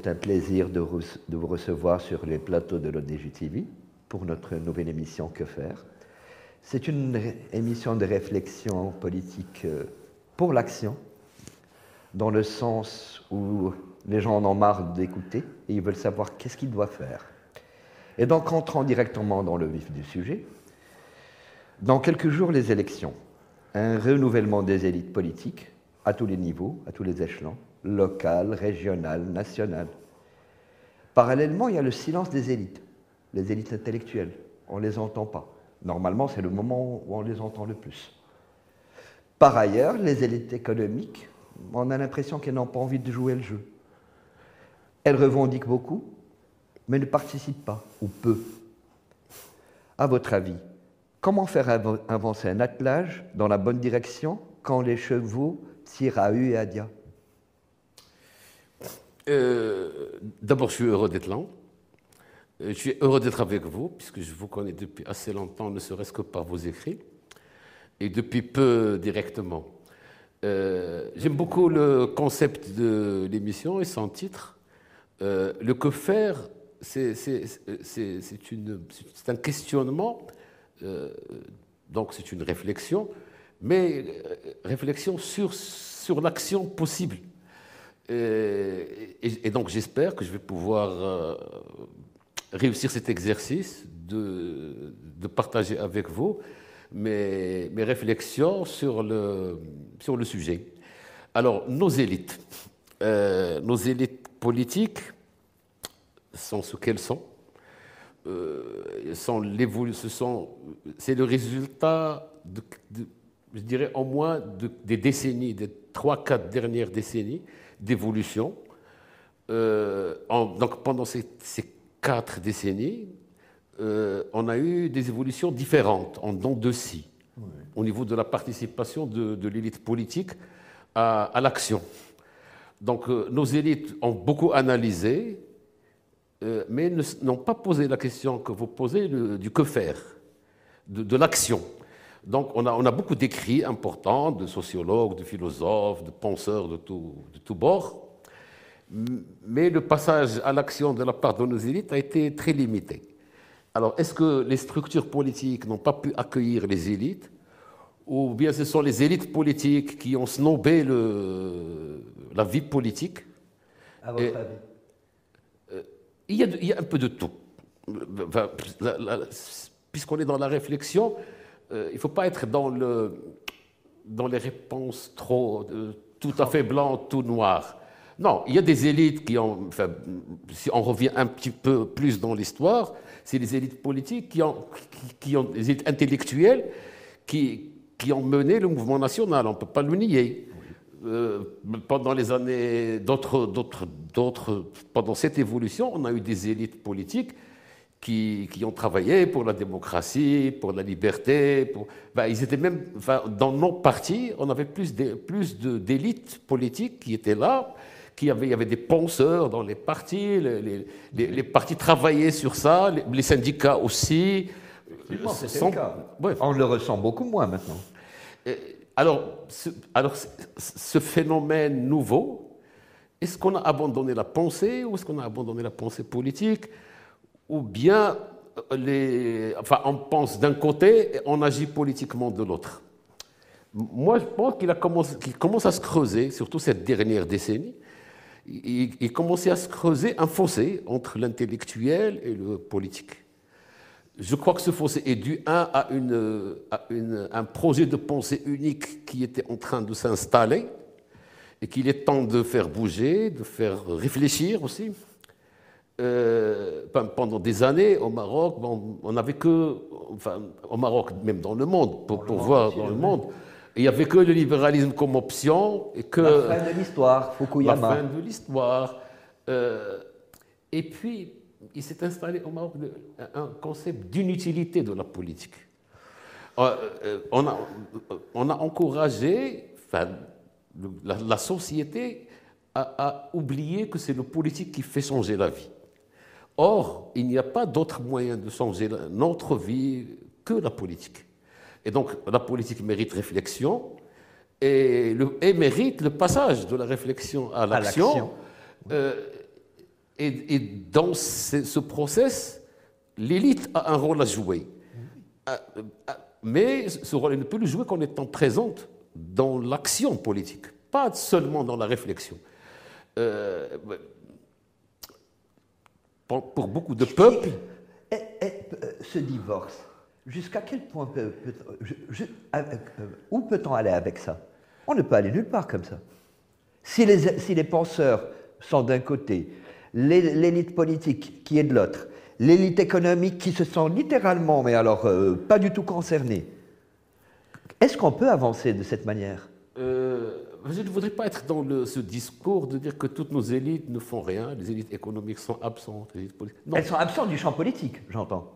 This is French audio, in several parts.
C'est un plaisir de, vous recevoir sur les plateaux de l'ONG TV pour notre nouvelle émission Que faire. C'est une émission de réflexion politique euh, pour l'action, dans le sens où les gens en ont marre d'écouter et ils veulent savoir qu'est-ce qu'ils doivent faire. Et donc, entrant directement dans le vif du sujet, dans quelques jours, les élections, un renouvellement des élites politiques à tous les niveaux, à tous les échelons, local, régional, national. Parallèlement, il y a le silence des élites, les élites intellectuelles. On ne les entend pas. Normalement, c'est le moment où on les entend le plus. Par ailleurs, les élites économiques, on a l'impression qu'elles n'ont pas envie de jouer le jeu. Elles revendiquent beaucoup, mais ne participent pas, ou peu. À votre avis, comment faire avancer un attelage dans la bonne direction quand les chevaux tirent à U et à dia euh, D'abord, je suis heureux d'être là. Euh, je suis heureux d'être avec vous, puisque je vous connais depuis assez longtemps, ne serait-ce que par vos écrits, et depuis peu directement. Euh, j'aime beaucoup le concept de l'émission et son titre. le que faire c'est un questionnement, donc c'est une réflexion, mais réflexion sur l'action possible. Et, donc j'espère que je vais pouvoir euh, réussir cet exercice de, partager avec vous mes, réflexions sur le, sur le sujet. Alors, nos élites, nos élites politiques, sont ce qu'elles sont. Euh, sont c'est le résultat, de, je dirais, au moins des décennies, des trois, quatre dernières décennies d'évolution. Euh, donc pendant ces, quatre décennies, euh, on a eu des évolutions différentes en dents de scie, au niveau de la participation de, l'élite politique à, à l'action. Donc nos élites ont beaucoup analysé, euh, mais n'ont pas posé la question que vous posez du que faire, de, l'action. Donc on a, on a beaucoup d'écrits importants de sociologues, de philosophes, de penseurs de tout, de tout bord, mais le passage à l'action de la part de nos élites a été très limité. Alors est-ce que les structures politiques n'ont pas pu accueillir les élites? Ou bien ce sont les élites politiques qui ont snobé le, la vie politique? À votre avis? il y, a, un peu de tout. Puisqu'on est dans la réflexion, euh, il ne faut pas être dans, le, dans les réponses trop euh, tout à fait blanc, tout noir. Non, il y a des élites qui ont, si on revient un petit peu plus dans l'histoire, c'est les élites politiques qui, ont, les élites intellectuelles qui, qui ont mené le mouvement national, on ne peut pas le nier. Euh, pendant les années, d'autres, d'autres, d'autres, pendant cette évolution, on a eu des élites politiques qui, qui ont travaillé pour la démocratie, pour la liberté. Pour, ben, ils étaient même, enfin, dans nos partis, on avait plus, de, plus d'élites politiques qui étaient là. Qui avaient, il y avait des penseurs dans les partis, les, les, les, partis travaillaient sur ça, les, syndicats aussi. On le ressent beaucoup moins maintenant. Alors ce, alors, ce phénomène nouveau, est-ce qu'on a abandonné la pensée ou est-ce qu'on a abandonné la pensée politique? Ou bien euh, enfin, on pense d'un côté et on agit politiquement de l'autre Moi, je pense qu'il commence, à se creuser, surtout cette dernière décennie, il, il commence à se creuser un fossé entre l'intellectuel et le politique. Je crois que ce fossé est dû, un, à, un projet de pensée unique qui était en train de s'installer et qu'il est temps de faire bouger, de faire réfléchir aussi. Euh, pendant des années, au Maroc, on n'avait que, enfin, au Maroc, même dans le monde, pour, pour voir dans le monde, il n'y avait que le libéralisme comme option. Et que, la fin de l'histoire, Fukuyama. La fin de l'histoire. Euh, et puis, il s'est installé au Maroc un concept d'inutilité de la politique. Euh, on, a, on a encouragé enfin, la, société à, oublier que c'est le politique qui fait changer la vie. Or, il n'y a pas d'autre moyen de changer notre vie que la politique. Et donc, la politique mérite réflexion. et, le, mérite le passage de la réflexion à l'action. Euh, et, dans ce, process, l'élite a un rôle à jouer. Euh, euh, mais ce rôle, elle ne peut le jouer qu'en étant présente dans l'action politique, pas seulement dans la réflexion. Pour, beaucoup de peuples. ce divorce, jusqu'à quel point peut, où peut-on aller avec ça? On ne peut aller nulle part comme ça. Si les, si les penseurs sont d'un côté, l'élite politique qui est de l'autre, l'élite économique qui se sent littéralement, mais alors euh, pas du tout concernée. Est-ce qu'on peut avancer de cette manière? Euh, Je ne voudrais pas être dans ce discours de dire que toutes nos élites ne font rien, les élites économiques sont absentes. Elles sont absentes du champ politique, j'entends.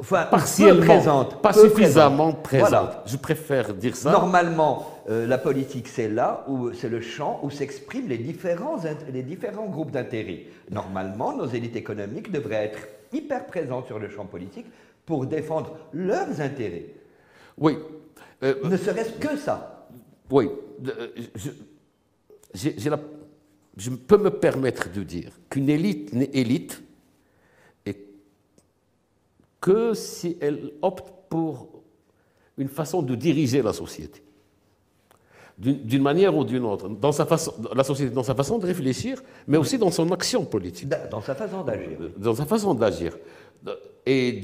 Enfin, partiellement, présente, pas suffisamment présente. Je préfère dire ça. Normalement, euh, la politique, c'est là où c'est le champ où s'expriment les différents, les différents groupes d'intérêts. Normalement, nos élites économiques devraient être hyper présentes sur le champ politique pour défendre leurs intérêts. Oui. Euh, ne serait-ce que ça. Oui. Euh, je, je peux me permettre de dire qu'une élite n'est élite que si elle opte pour une façon de diriger la société, d'une manière ou d'une autre, dans sa façon, la société dans sa façon de réfléchir, mais aussi dans son action politique. Dans sa façon d'agir. Dans sa façon d'agir. Et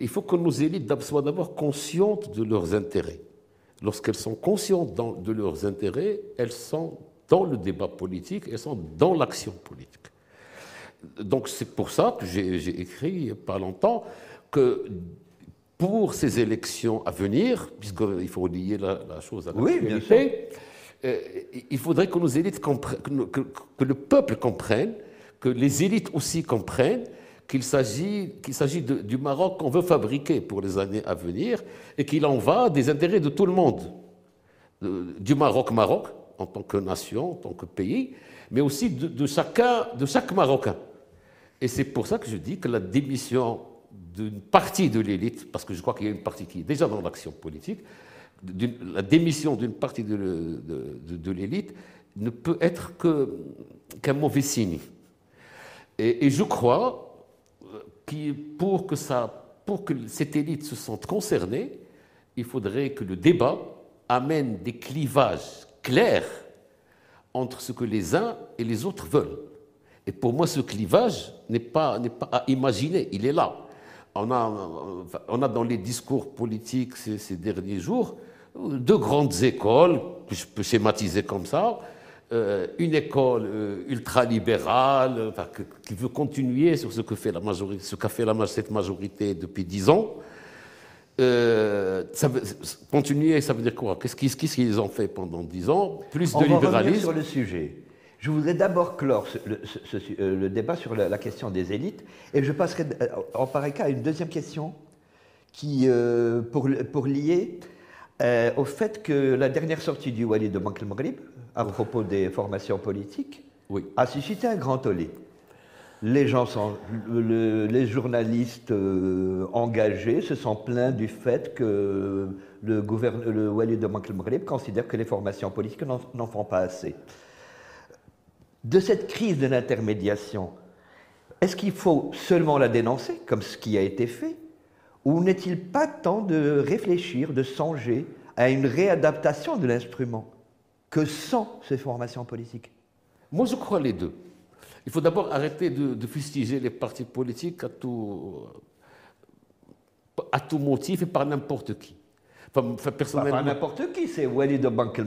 il faut que nos élites soient d'abord conscientes de leurs intérêts. Lorsqu'elles sont conscientes de leurs intérêts, elles sont dans le débat politique, elles sont dans l'action politique. Donc c'est pour ça que j'ai écrit, pas longtemps, que pour ces élections à venir, puisqu'il faut lier la, chose à la oui, euh, il faudrait que nos élites que, que, le peuple comprenne, que les élites aussi comprennent qu'il s'agit, du Maroc qu'on veut fabriquer pour les années à venir et qu'il en va des intérêts de tout le monde, du Maroc Maroc en tant que nation, en tant que pays, mais aussi de, de chacun, de chaque Marocain. Et c'est pour ça que je dis que la démission d'une partie de l'élite, parce que je crois qu'il y a une partie qui est déjà dans l'action politique, la démission d'une partie de, l'élite ne peut être qu'un mauvais signe. Et, je crois pour que, ça, pour que cette élite se sente concernée, il faudrait que le débat amène des clivages clairs entre ce que les uns et les autres veulent. Et pour moi, ce clivage n'est pas, à imaginer, il est là on a, on a dans les discours politiques ces, derniers jours deux grandes écoles, que je peux schématiser comme ça. Euh, une école euh, ultralibérale qui veut continuer sur ce que fait la majorité, ce qu'a fait la, cette majorité depuis dix ans. Euh, ça continuer, ça veut dire quoi? Qu'est-ce qu'ils ont fait pendant dix ans? Plus de libéralisme. sur le sujet. Je voudrais d'abord clore le, débat sur la, question des élites et je passerai en pareil cas à une deuxième question qui, euh, pour, pour, lier au fait que la dernière sortie du Wali de Bank el à propos des formations politiques a suscité un grand tollé. Les gens sont, les journalistes engagés se sont plaints du fait que le, le Wali de considère que les formations politiques n'en font pas assez. De cette crise de l'intermédiation, est-ce qu'il faut seulement la dénoncer, comme ce qui a été fait, ou n'est-il pas temps de réfléchir, de songer à une réadaptation de l'instrument? Que sont ces formations politiques Moi, je crois les deux. Il faut d'abord arrêter de, fustiger les partis politiques à tout, à tout motif et par n'importe qui. Enfin, personnellement... Pas n'importe qui, c'est Walid Bank el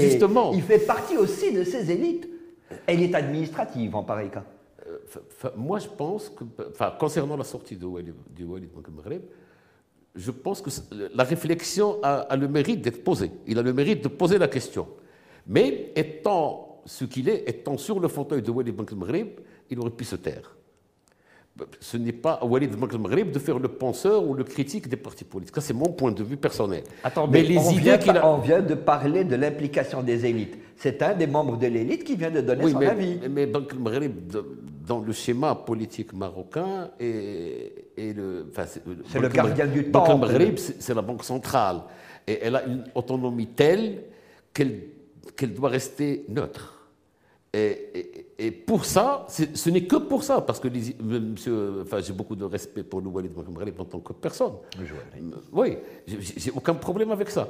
justement. Il fait partie aussi de ces élites. Elle est administrative en pareil cas. Euh, moi, je pense que, enfin, concernant la sortie de Walid, du Walid Maghreb, je pense que la réflexion a, le mérite d'être posée. Il a le mérite de poser la question. Mais étant ce qu'il est, étant sur le fauteuil de Walid Maghreb, il aurait pu se taire ce n'est pas à Walid Maghreb de faire le penseur ou le critique des partis politiques. c'est mon point de vue personnel. mais les on, idées vient, on vient de parler de l'implication des élites. C'est un des membres de l'élite qui vient de donner son mais, avis. Mais Maghreb, dans le schéma politique marocain, est, le. c'est le gardien du temps. Maghreb, c'est la banque centrale. Et elle a une autonomie telle qu'elle doit rester neutre. Et, pour ça, ce n'est que pour ça, parce que monsieur, enfin, j'ai beaucoup de respect pour nous, Walid en tant que personne. Oui, j'ai aucun problème avec ça.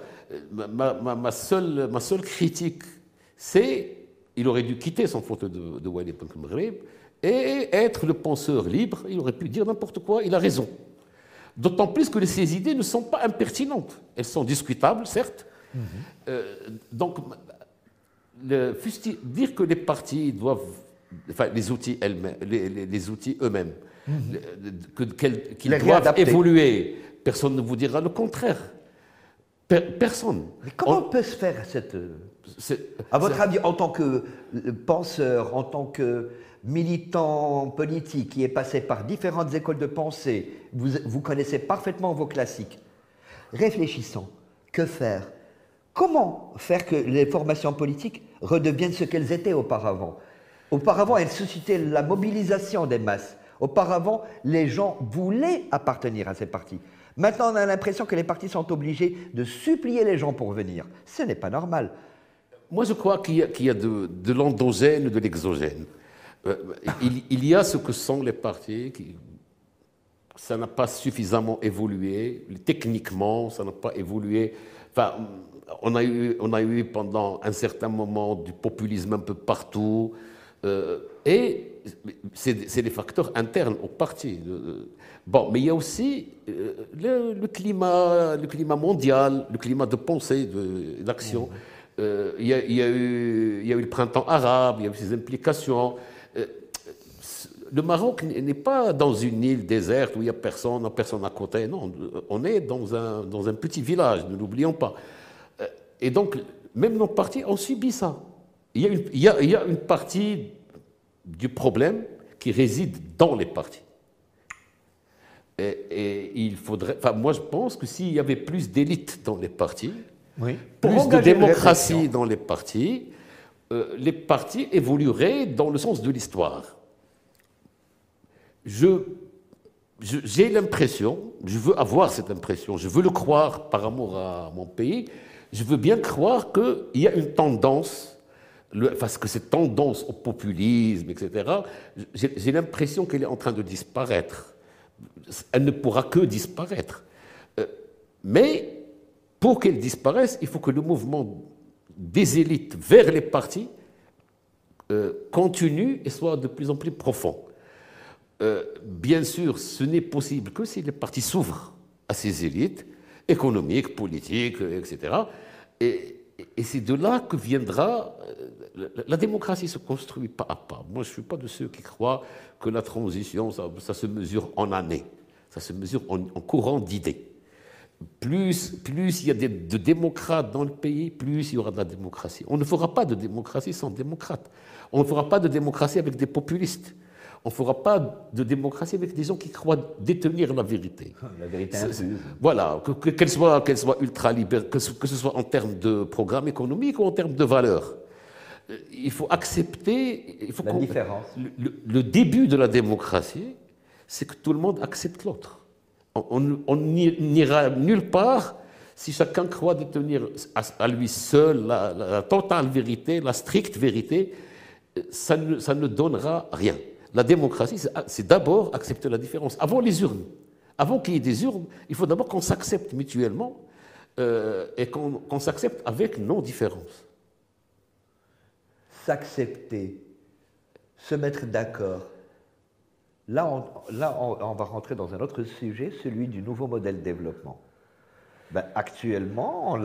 Ma, seule, ma seule critique, c'est il aurait dû quitter son fauteuil de, de Walid et être le penseur libre. Il aurait pu dire n'importe quoi, il a raison. D'autant plus que ces idées ne sont pas impertinentes. Elles sont discutables, certes. Mhm. Euh, donc, le, dire que les partis doivent, enfin les outils, les, outils eux-mêmes, mhm. qu'ils doivent évoluer, personne ne vous dira le contraire. personne. Mais comment peut se faire cette... À votre avis, en tant que penseur, en tant que militant politique qui est passé par différentes écoles de pensée, vous, vous connaissez parfaitement vos classiques, réfléchissons, que faire? Comment faire que les formations politiques redeviennent ce qu'elles étaient auparavant? Auparavant, elles suscitaient la mobilisation des masses. Auparavant, les gens voulaient appartenir à ces partis. Maintenant, on a l'impression que les partis sont obligés de supplier les gens pour venir. Ce n'est pas normal. Moi, je crois qu'il y, a, de, l'endogène et de l'exogène. Euh, il, y a ce que sont les partis, ça n'a pas suffisamment évolué, techniquement, ça n'a pas évolué. Enfin, on a, eu, on a eu pendant un certain moment du populisme un peu partout. Euh, et c'est des facteurs internes au parti. Bon, mais il y a aussi euh, le, climat, le climat mondial, le climat de pensée, d'action. Euh, il, eu, il y a eu le printemps arabe, il y a eu ses implications. Le Maroc n'est pas dans une île déserte où il n'y a personne, personne à côté. Non, on est dans un, dans un petit village, ne l'oublions pas. Et donc, même nos partis ont subi ça. Il y, a une, il, y a, une, partie du problème qui réside dans les partis. Et, il faudrait. Enfin, moi, je pense que s'il y avait plus d'élite dans les partis, plus de démocratie dans les partis, euh, les partis évolueraient dans le sens de l'histoire. Je, j'ai l'impression, je veux avoir cette impression, je veux le croire par amour à mon pays, je veux bien croire qu'il y a une tendance, parce que cette tendance au populisme, etc., j'ai l'impression qu'elle est en train de disparaître. Elle ne pourra que disparaître. Euh, mais pour qu'elle disparaisse, il faut que le mouvement des élites vers les partis euh, continue et soit de plus en plus profond. Euh, bien sûr, ce n'est possible que si les partis s'ouvrent à ces élites économique, politique, etc. Et, c'est de là que viendra. Euh, la, démocratie se construit pas à pas. Moi, je ne suis pas de ceux qui croient que la transition, ça, se mesure en années. Ça se mesure en, courant d'idées. Plus, plus il y a de démocrates dans le pays, plus il y aura de la démocratie. On ne fera pas de démocratie sans démocrates. On ne fera pas de démocratie avec des populistes. On ne fera pas de démocratie avec des gens qui croient détenir la vérité. La vérité Voilà, qu'elle soit, soit ultra libérale, que, ce soit en termes de programme économique ou en termes de valeurs. Euh, il faut accepter. Il faut la différence. Le, début de la démocratie, c'est que tout le monde accepte l'autre. On n'ira nulle part si chacun croit détenir à, lui seul la, totale vérité, la stricte vérité. Euh, ça ne donnera rien. La démocratie, c'est d'abord accepter la différence. Avant les urnes, avant qu'il y ait des urnes, il faut d'abord qu'on s'accepte mutuellement euh, et qu'on s'accepte avec nos différences. S'accepter, se mettre d'accord. Là, on, va rentrer dans un autre sujet, celui du nouveau modèle de développement. Ben, actuellement,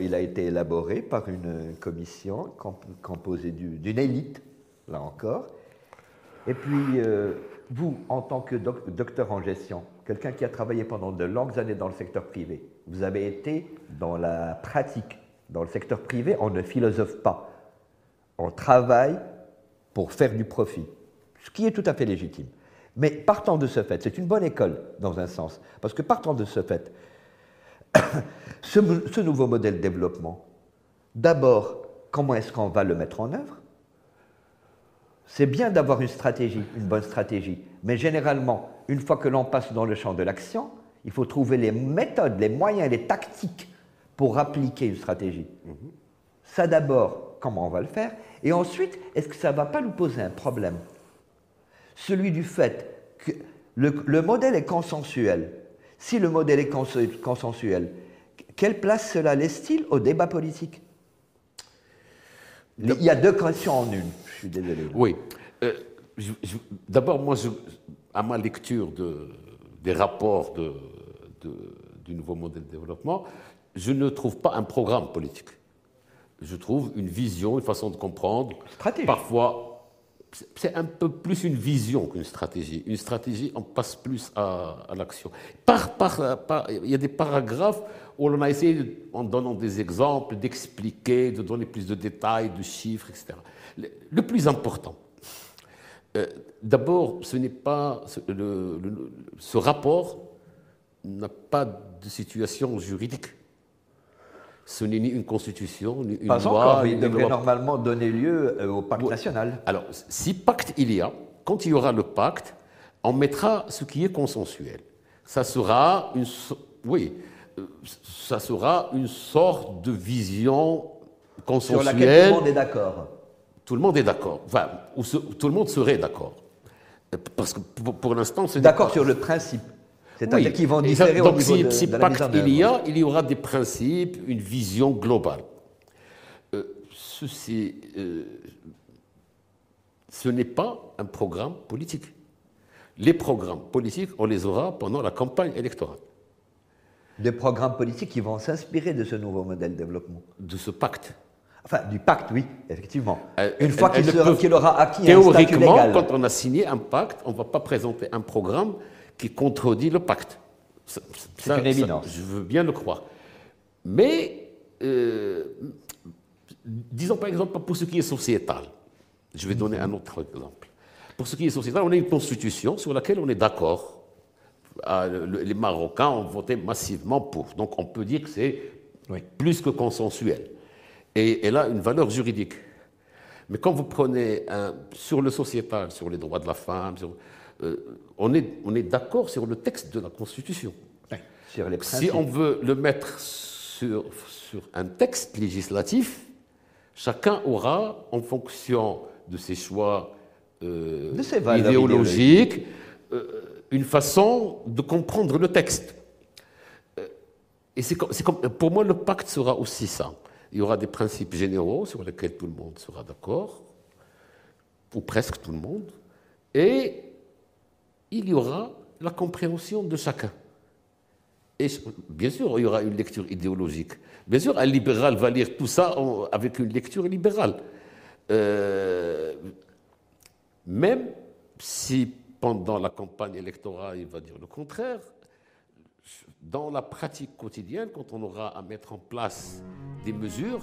il a été élaboré par une commission composée d'une élite, là encore, et puis, euh, vous, en tant que docteur en gestion, quelqu'un qui a travaillé pendant de longues années dans le secteur privé, vous avez été dans la pratique. Dans le secteur privé, on ne philosophe pas. On travaille pour faire du profit, ce qui est tout à fait légitime. Mais partant de ce fait, c'est une bonne école dans un sens, parce que partant de ce fait, ce, ce nouveau modèle de développement, d'abord, comment est-ce qu'on va le mettre en œuvre c'est bien d'avoir une stratégie, une bonne stratégie, mais généralement, une fois que l'on passe dans le champ de l'action, il faut trouver les méthodes, les moyens, les tactiques pour appliquer une stratégie. Ça d'abord, comment on va le faire? Et ensuite, est-ce que ça ne va pas nous poser un problème? Celui du fait que le, modèle est consensuel. Si le modèle est consensuel, quelle place cela laisse-t-il au débat politique? Il y a deux questions en une, je suis désolé. Oui. Euh, d'abord, moi, à ma lecture des rapports du nouveau modèle de développement, je ne trouve pas un programme politique. Je trouve une vision, une façon de comprendre. Stratégie. Parfois, c'est un peu plus une vision qu'une stratégie. Une stratégie, on passe plus à, l'action. Il y a des paragraphes où on a essayé, en donnant des exemples, d'expliquer, de donner plus de détails, de chiffres, etc. Le, plus important, euh, d'abord, ce n'est pas ce rapport n'a pas de situation juridique. Ce n'est ni une constitution, ni une Pas loi. Encore, mais il devrait normalement donner lieu euh, au pacte national. Alors, si pacte il y a, quand il y aura le pacte, on mettra ce qui est consensuel. Ça sera une, oui, euh, ça sera une sorte de vision consensuelle. Sur laquelle tout le monde est d'accord. Tout le monde est d'accord. Enfin, tout le monde serait d'accord. Parce que pour, l'instant, c'est. D'accord sur le principe. C'est-à-dire qu'ils vont différer donc, si, si pacte il y a, il y aura des principes, une vision globale. Euh, ceci, euh, ce n'est pas un programme politique. Les programmes politiques, on les aura pendant la campagne électorale. Des programmes politiques qui vont s'inspirer de ce nouveau modèle de développement De ce pacte. Enfin, du pacte, oui, effectivement. Euh, Une fois qu'il aura acquis un statut légal. quand on a signé un pacte, on ne va pas présenter un programme qui contredit le pacte. C'est une évidence. je veux bien le croire. Mais, euh, disons par exemple, pour ce qui est sociétal, je vais donner un autre exemple. Pour ce qui est sociétal, on a une constitution sur laquelle on est d'accord. Ah, les Marocains ont voté massivement pour. Donc on peut dire que c'est plus que consensuel. Et elle a une valeur juridique. Mais quand vous prenez un, sur le sociétal, sur les droits de la femme, sur, euh, on est, on est d'accord sur le texte de la Constitution. Sur les si on veut le mettre sur, sur un texte législatif, chacun aura, en fonction de ses choix euh, idéologiques, euh, une façon de comprendre le texte. Et c'est comme, pour moi, le pacte sera aussi ça. Il y aura des principes généraux sur lesquels tout le monde sera d'accord, ou presque tout le monde, et il y aura la compréhension de chacun. Et bien sûr, il y aura une lecture idéologique. Bien sûr, un libéral va lire tout ça avec une lecture libérale. Euh, même si pendant la campagne électorale, il va dire le contraire, dans la pratique quotidienne, quand on aura à mettre en place des mesures,